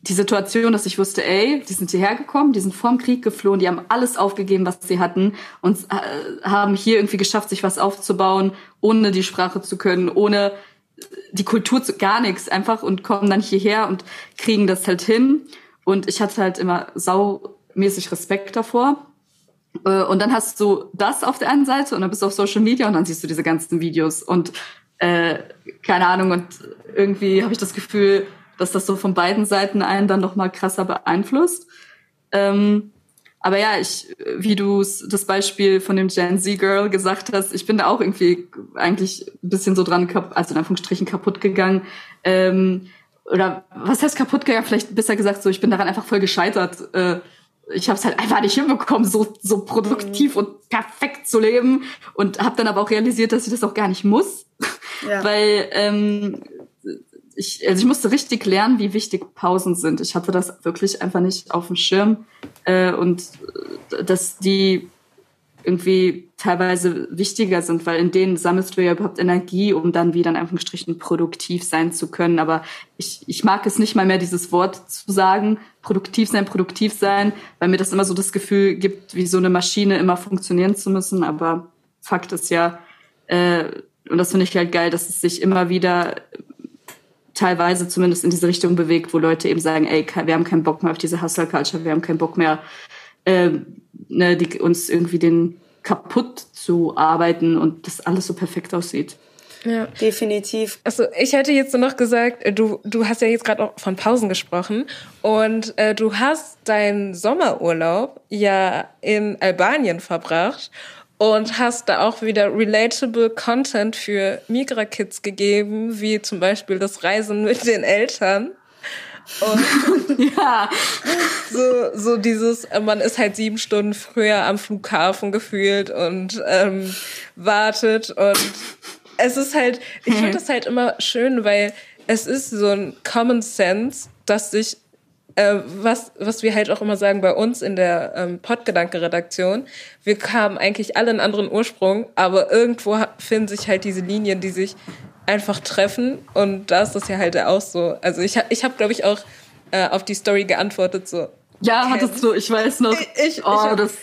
die Situation, dass ich wusste, ey, die sind hierher gekommen, die sind vorm Krieg geflohen, die haben alles aufgegeben, was sie hatten und äh, haben hier irgendwie geschafft, sich was aufzubauen, ohne die Sprache zu können, ohne die Kultur zu gar nichts einfach und kommen dann hierher und kriegen das halt hin. Und ich hatte halt immer saumäßig Respekt davor. Äh, und dann hast du das auf der einen Seite und dann bist du auf Social Media und dann siehst du diese ganzen Videos und äh, keine Ahnung und irgendwie habe ich das Gefühl, dass das so von beiden Seiten einen dann noch mal krasser beeinflusst. Ähm, aber ja, ich, wie du das Beispiel von dem Gen Z Girl gesagt hast, ich bin da auch irgendwie eigentlich ein bisschen so dran, also in Anführungsstrichen kaputt gegangen. Ähm, oder was heißt kaputt gegangen? Vielleicht besser gesagt, so ich bin daran einfach voll gescheitert. Äh, ich habe es halt einfach nicht hinbekommen, so so produktiv mhm. und perfekt zu leben und habe dann aber auch realisiert, dass ich das auch gar nicht muss, ja. weil ähm, ich also ich musste richtig lernen, wie wichtig Pausen sind. Ich hatte das wirklich einfach nicht auf dem Schirm äh, und äh, dass die irgendwie teilweise wichtiger sind, weil in denen sammelst du ja überhaupt Energie, um dann wieder in Anführungsstrichen produktiv sein zu können. Aber ich, ich mag es nicht mal mehr, dieses Wort zu sagen, produktiv sein, produktiv sein, weil mir das immer so das Gefühl gibt, wie so eine Maschine immer funktionieren zu müssen. Aber Fakt ist ja, äh, und das finde ich halt geil, dass es sich immer wieder teilweise zumindest in diese Richtung bewegt, wo Leute eben sagen, ey, wir haben keinen Bock mehr auf diese Hustle Culture, wir haben keinen Bock mehr äh, ne, die, uns irgendwie den kaputt zu arbeiten und das alles so perfekt aussieht. Ja, definitiv. Also ich hätte jetzt noch gesagt, äh, du, du hast ja jetzt gerade auch von Pausen gesprochen und äh, du hast deinen Sommerurlaub ja in Albanien verbracht und hast da auch wieder relatable Content für Migra-Kids gegeben, wie zum Beispiel das Reisen mit den Eltern. Und ja, so, so dieses, man ist halt sieben Stunden früher am Flughafen gefühlt und ähm, wartet. Und es ist halt, ich finde das halt immer schön, weil es ist so ein Common Sense, dass sich äh, was, was wir halt auch immer sagen bei uns in der ähm, Podgedanke-Redaktion, wir haben eigentlich alle einen anderen Ursprung, aber irgendwo finden sich halt diese Linien, die sich einfach treffen. Und da ist das ja halt auch so. Also ich, ich habe, glaube ich, auch äh, auf die Story geantwortet, so. Ja, kennt. hattest du, ich weiß noch. Ich, ich, oh, ich das.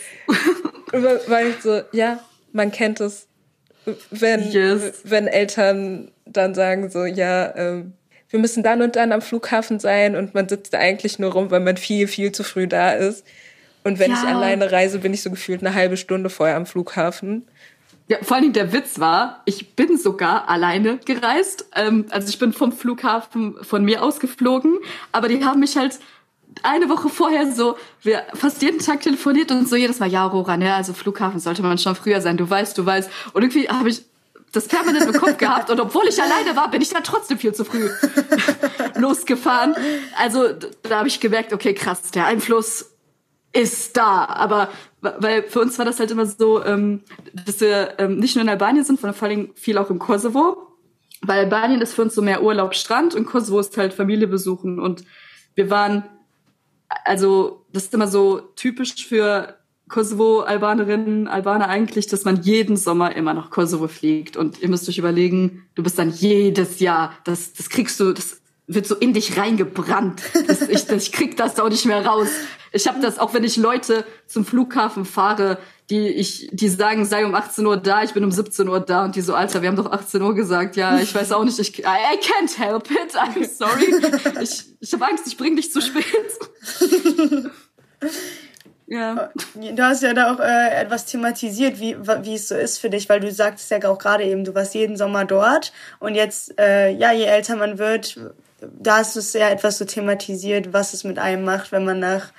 weil ich so, ja, man kennt es, wenn, yes. wenn Eltern dann sagen so, ja, ähm, wir müssen dann und dann am Flughafen sein und man sitzt da eigentlich nur rum, weil man viel, viel zu früh da ist. Und wenn ja. ich alleine reise, bin ich so gefühlt eine halbe Stunde vorher am Flughafen. Ja, vor allem der Witz war, ich bin sogar alleine gereist. Ähm, also ich bin vom Flughafen von mir aus geflogen, aber die haben mich halt eine Woche vorher so, wir fast jeden Tag telefoniert und so jedes Mal, ja, Aurora, ne, also Flughafen sollte man schon früher sein, du weißt, du weißt. Und irgendwie habe ich das permanent im Kopf gehabt und obwohl ich alleine war, bin ich dann trotzdem viel zu früh losgefahren. Also da habe ich gemerkt, okay, krass, der Einfluss ist da. Aber weil für uns war das halt immer so, ähm, dass wir ähm, nicht nur in Albanien sind, sondern vor allem viel auch im Kosovo. Weil Albanien ist für uns so mehr Urlaub, Strand und Kosovo ist halt Familie besuchen. Und wir waren, also das ist immer so typisch für Kosovo-Albanerinnen, Albaner eigentlich, dass man jeden Sommer immer nach Kosovo fliegt. Und ihr müsst euch überlegen, du bist dann jedes Jahr, das, das kriegst du, das wird so in dich reingebrannt. Das, ich, ich krieg das auch nicht mehr raus. Ich habe das, auch wenn ich Leute zum Flughafen fahre, die ich, die sagen, sei um 18 Uhr da, ich bin um 17 Uhr da und die so, Alter, wir haben doch 18 Uhr gesagt. Ja, ich weiß auch nicht, ich, I, can't help it, I'm sorry. Ich, ich habe Angst, ich bring dich zu spät. Ja. Du hast ja da auch äh, etwas thematisiert, wie, wie es so ist für dich, weil du sagtest ja auch gerade eben, du warst jeden Sommer dort und jetzt, äh, ja, je älter man wird, da hast du es ja etwas so thematisiert, was es mit einem macht, wenn man nach,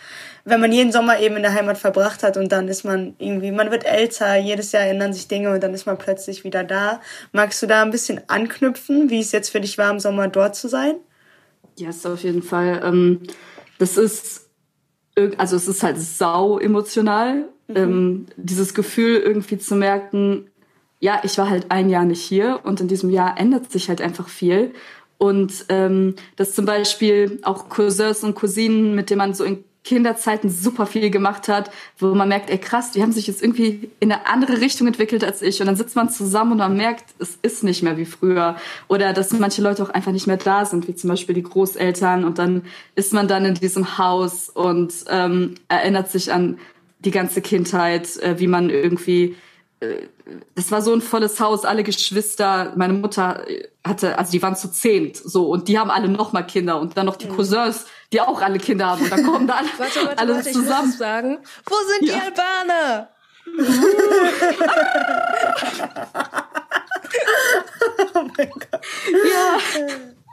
wenn man jeden Sommer eben in der Heimat verbracht hat und dann ist man irgendwie, man wird älter, jedes Jahr ändern sich Dinge und dann ist man plötzlich wieder da. Magst du da ein bisschen anknüpfen, wie es jetzt für dich war, im Sommer dort zu sein? Ja, yes, auf jeden Fall. Ähm, das ist also es ist halt sau emotional, mhm. ähm, dieses Gefühl irgendwie zu merken, ja, ich war halt ein Jahr nicht hier und in diesem Jahr ändert sich halt einfach viel. Und ähm, dass zum Beispiel auch Cousins und Cousinen, mit denen man so in Kinderzeiten super viel gemacht hat, wo man merkt, ey krass, die haben sich jetzt irgendwie in eine andere Richtung entwickelt als ich. Und dann sitzt man zusammen und man merkt, es ist nicht mehr wie früher. Oder dass manche Leute auch einfach nicht mehr da sind, wie zum Beispiel die Großeltern. Und dann ist man dann in diesem Haus und ähm, erinnert sich an die ganze Kindheit, äh, wie man irgendwie äh, das war so ein volles Haus, alle Geschwister. Meine Mutter hatte, also die waren zu zehnt, so und die haben alle noch mal Kinder und dann noch die mhm. Cousins, die auch alle Kinder haben und dann kommen da alle, warte, warte, alle warte, zusammen. Sagen, wo sind ja. die Albaner? oh mein Gott. Ja.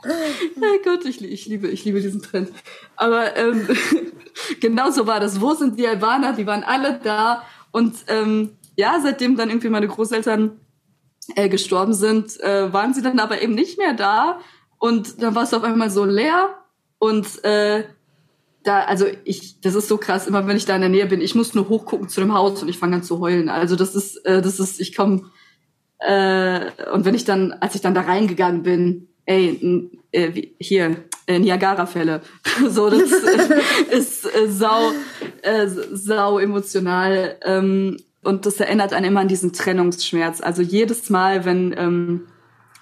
Ja Gott, ich, ich, liebe, ich liebe diesen Trend. Aber ähm, genau so war das. Wo sind die Albaner? Die waren alle da. Und ähm, ja, seitdem dann irgendwie meine Großeltern äh, gestorben sind, äh, waren sie dann aber eben nicht mehr da. Und dann war es auf einmal so leer. Und äh, da, also ich, das ist so krass, immer wenn ich da in der Nähe bin, ich muss nur hochgucken zu dem Haus und ich fange an zu heulen. Also das ist, äh, das ist, ich komme äh, und wenn ich dann, als ich dann da reingegangen bin, ey, äh, hier, äh, Niagara-Fälle. so, das ist äh, sau, äh, sau emotional. Ähm, und das erinnert einen immer an diesen Trennungsschmerz. Also jedes Mal, wenn ähm,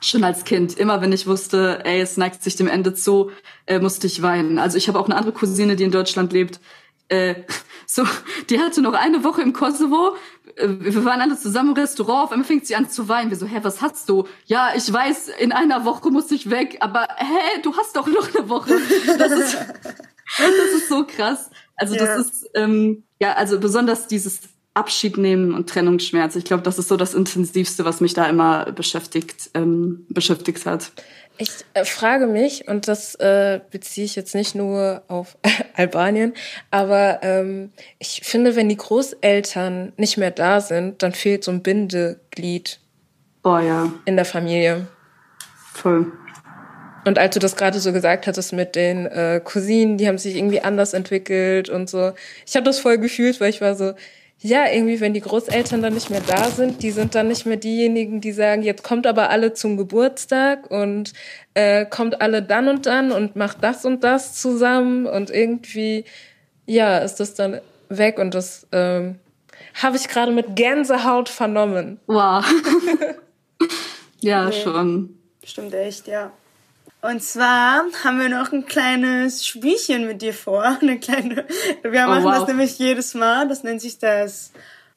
schon als Kind, immer wenn ich wusste, ey, es neigt sich dem Ende zu, äh, musste ich weinen. Also ich habe auch eine andere Cousine, die in Deutschland lebt. Äh, so, die hatte noch eine Woche im Kosovo. Äh, wir waren alle zusammen im Restaurant. Auf einmal fängt sie an zu weinen. Wir so, hä, was hast du? Ja, ich weiß, in einer Woche muss ich weg. Aber hä, du hast doch noch eine Woche. Das ist, das ist so krass. Also ja. das ist ähm, ja, also besonders dieses Abschied nehmen und Trennungsschmerz. Ich glaube, das ist so das Intensivste, was mich da immer beschäftigt, ähm, beschäftigt hat. Ich äh, frage mich, und das äh, beziehe ich jetzt nicht nur auf Albanien, aber ähm, ich finde, wenn die Großeltern nicht mehr da sind, dann fehlt so ein Bindeglied oh, ja. in der Familie. Voll. Und als du das gerade so gesagt hattest mit den äh, Cousinen, die haben sich irgendwie anders entwickelt und so, ich habe das voll gefühlt, weil ich war so, ja, irgendwie, wenn die Großeltern dann nicht mehr da sind, die sind dann nicht mehr diejenigen, die sagen, jetzt kommt aber alle zum Geburtstag und äh, kommt alle dann und dann und macht das und das zusammen und irgendwie, ja, ist das dann weg und das ähm, habe ich gerade mit Gänsehaut vernommen. Wow. ja, nee. schon. Stimmt echt, ja. Und zwar haben wir noch ein kleines Spielchen mit dir vor. Eine kleine. Wir oh, machen wow. das nämlich jedes Mal. Das nennt sich das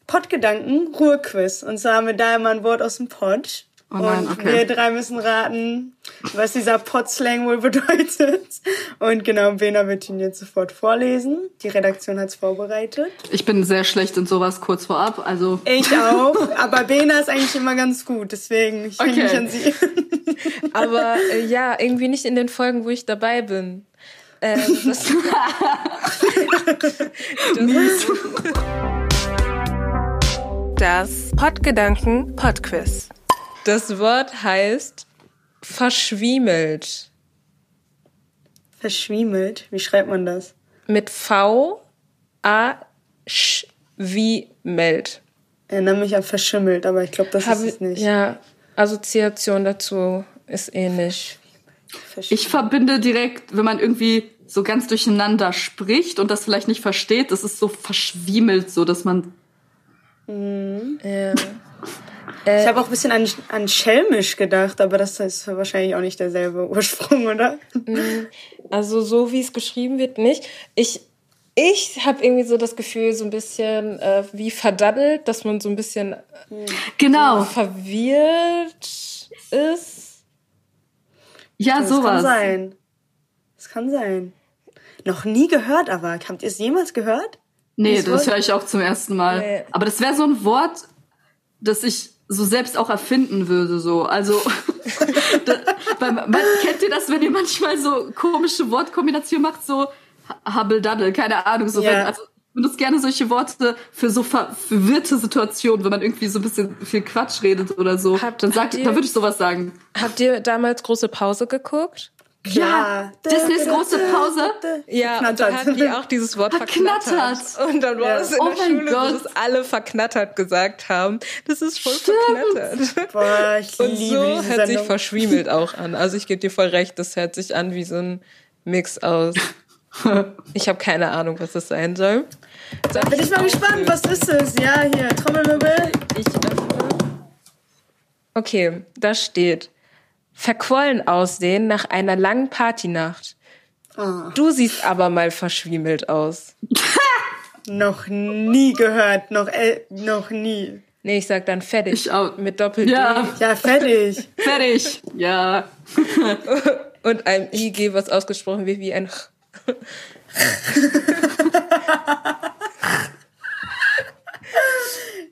Pottgedanken Ruhequiz. Und zwar haben wir da immer ein Wort aus dem Pott. Oh nein, und okay. wir drei müssen raten, was dieser Potslang wohl bedeutet. Und genau, Bena wird ihn jetzt sofort vorlesen. Die Redaktion hat's vorbereitet. Ich bin sehr schlecht in sowas kurz vorab, also. Ich auch, aber Bena ist eigentlich immer ganz gut, deswegen ich okay. mich an sie. aber äh, ja, irgendwie nicht in den Folgen, wo ich dabei bin. Ähm, das, Mies. das Podgedanken Podquiz. Das Wort heißt verschwiemelt. Verschwiemelt? Wie schreibt man das? Mit V A Sch wie Meld. Erinnere mich an verschimmelt, aber ich glaube, das Hab, ist es nicht. Ja, Assoziation dazu ist ähnlich. Ich verbinde direkt, wenn man irgendwie so ganz durcheinander spricht und das vielleicht nicht versteht, das ist so verschwiemelt, so dass man. Mhm. Ja. Ich habe auch ein bisschen an, an schelmisch gedacht, aber das ist wahrscheinlich auch nicht derselbe Ursprung, oder? Mhm. Also so wie es geschrieben wird, nicht. Ich ich habe irgendwie so das Gefühl, so ein bisschen äh, wie verdaddelt, dass man so ein bisschen genau. So verwirrt ist. Ja, das sowas. Das kann sein. Das kann sein. Noch nie gehört, aber habt ihr es jemals gehört? Nee, das höre ich auch zum ersten Mal. Nee. Aber das wäre so ein Wort, das ich so selbst auch erfinden würde, so. Also, da, man, kennt ihr das, wenn ihr manchmal so komische Wortkombinationen macht, so Hubble Daddle, keine Ahnung, so. Ja. Wenn, also, ich benutze gerne solche Worte für so verwirrte Situationen, wenn man irgendwie so ein bisschen viel Quatsch redet oder so. Habt, dann sagt, ihr, dann würde ich sowas sagen. Habt ihr damals große Pause geguckt? Ja, Disneys große Pause. Ja, und dann hatten die auch dieses Wort verknattert. Und dann war es in oh der Schule, Gott. dass alle verknattert gesagt haben. Das ist voll Stimmt. verknattert. Boah, ich und so hört sich verschwiemelt auch an. Also ich gebe dir voll recht, das hört sich an wie so ein Mix aus. ich habe keine Ahnung, was das sein soll. Da bin ich mal gespannt, was ist es? Ja, hier, Trommelwirbel. Ich öffne. Okay, da steht verquollen aussehen nach einer langen Partynacht. Oh. Du siehst aber mal verschwiemelt aus. noch nie gehört, noch, äh, noch nie. Nee, ich sag dann fertig. Ich auch. Mit Doppel-D. Ja, ja fertig. fertig. Ja. Und ein IG, was ausgesprochen wird wie ein Ch.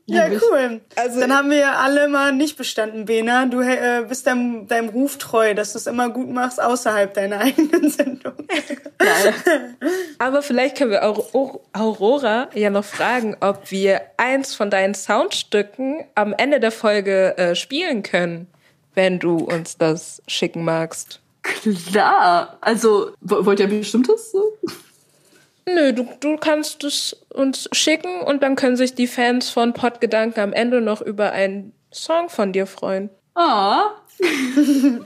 Ja, cool. Also, Dann haben wir alle mal nicht bestanden, Bena. Du äh, bist deinem, deinem Ruf treu, dass du es immer gut machst außerhalb deiner eigenen Sendung. Aber vielleicht können wir Aurora ja noch fragen, ob wir eins von deinen Soundstücken am Ende der Folge äh, spielen können, wenn du uns das schicken magst. Klar. Also, wollt ihr bestimmtes? So? Nö, du, du kannst es uns schicken und dann können sich die Fans von Podgedanken am Ende noch über einen Song von dir freuen. Ah.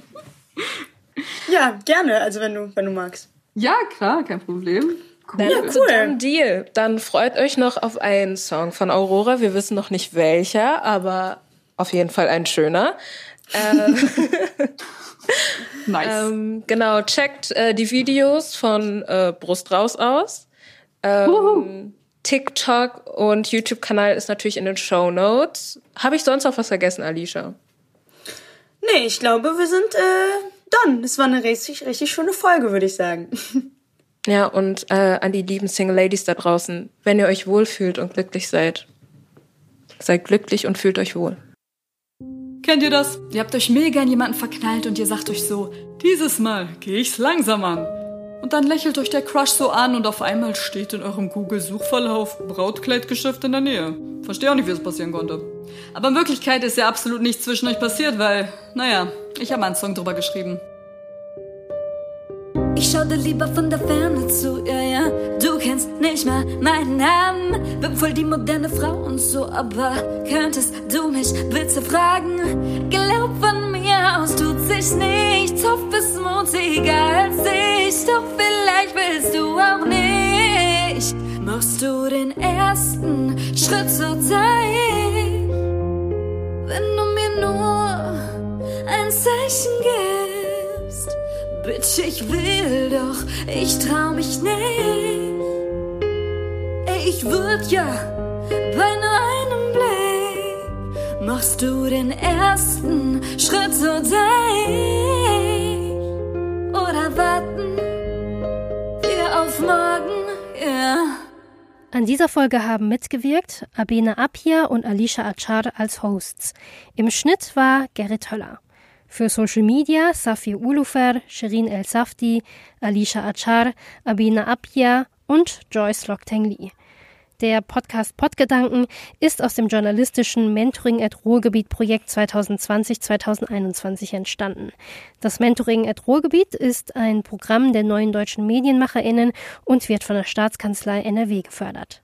ja, gerne, also wenn du, wenn du magst. Ja, klar, kein Problem. Cool. Ja, cool. Dann Deal. Dann freut euch noch auf einen Song von Aurora. Wir wissen noch nicht welcher, aber auf jeden Fall ein schöner. äh, nice. Ähm, genau, checkt äh, die Videos von äh, Brust raus aus. Ähm, TikTok und YouTube-Kanal ist natürlich in den Show Notes. Habe ich sonst noch was vergessen, Alicia? Nee, ich glaube, wir sind äh, done. Es war eine richtig, richtig schöne Folge, würde ich sagen. Ja, und äh, an die lieben Single Ladies da draußen, wenn ihr euch wohlfühlt und glücklich seid, seid glücklich und fühlt euch wohl. Kennt ihr das? Ihr habt euch mega in jemanden verknallt und ihr sagt euch so, dieses Mal gehe ich's langsam an. Und dann lächelt euch der Crush so an und auf einmal steht in eurem Google-Suchverlauf Brautkleidgeschäft in der Nähe. Verstehe auch nicht, wie es passieren konnte. Aber in Wirklichkeit ist ja absolut nichts zwischen euch passiert, weil, naja, ich habe einen Song drüber geschrieben. Ich schau dir lieber von der Ferne zu, ja, ja. Du kennst nicht mal meinen Namen. Bin voll die moderne Frau und so, aber könntest du mich bitte fragen? Glaub von mir aus tut sich nichts. Hoff, es mutiger als ich. Doch vielleicht willst du auch nicht. Machst du den ersten Schritt zur Zeit? Wenn du mir nur ein Zeichen gibst. Bitch, ich will doch, ich trau mich nicht. Ich würd ja bei nur einem Blick machst du den ersten Schritt zu dir. Oder warten ja. Yeah. An dieser Folge haben mitgewirkt Abena Apia und Alicia Achar als Hosts. Im Schnitt war Gerrit Höller. Für Social Media Safi Ulufer, Shirin El Safti, Alicia Achar, Abina Apia und Joyce Loktengli. Der Podcast Podgedanken ist aus dem journalistischen Mentoring at Ruhrgebiet Projekt 2020-2021 entstanden. Das Mentoring at Ruhrgebiet ist ein Programm der neuen deutschen Medienmacherinnen und wird von der Staatskanzlei NRW gefördert.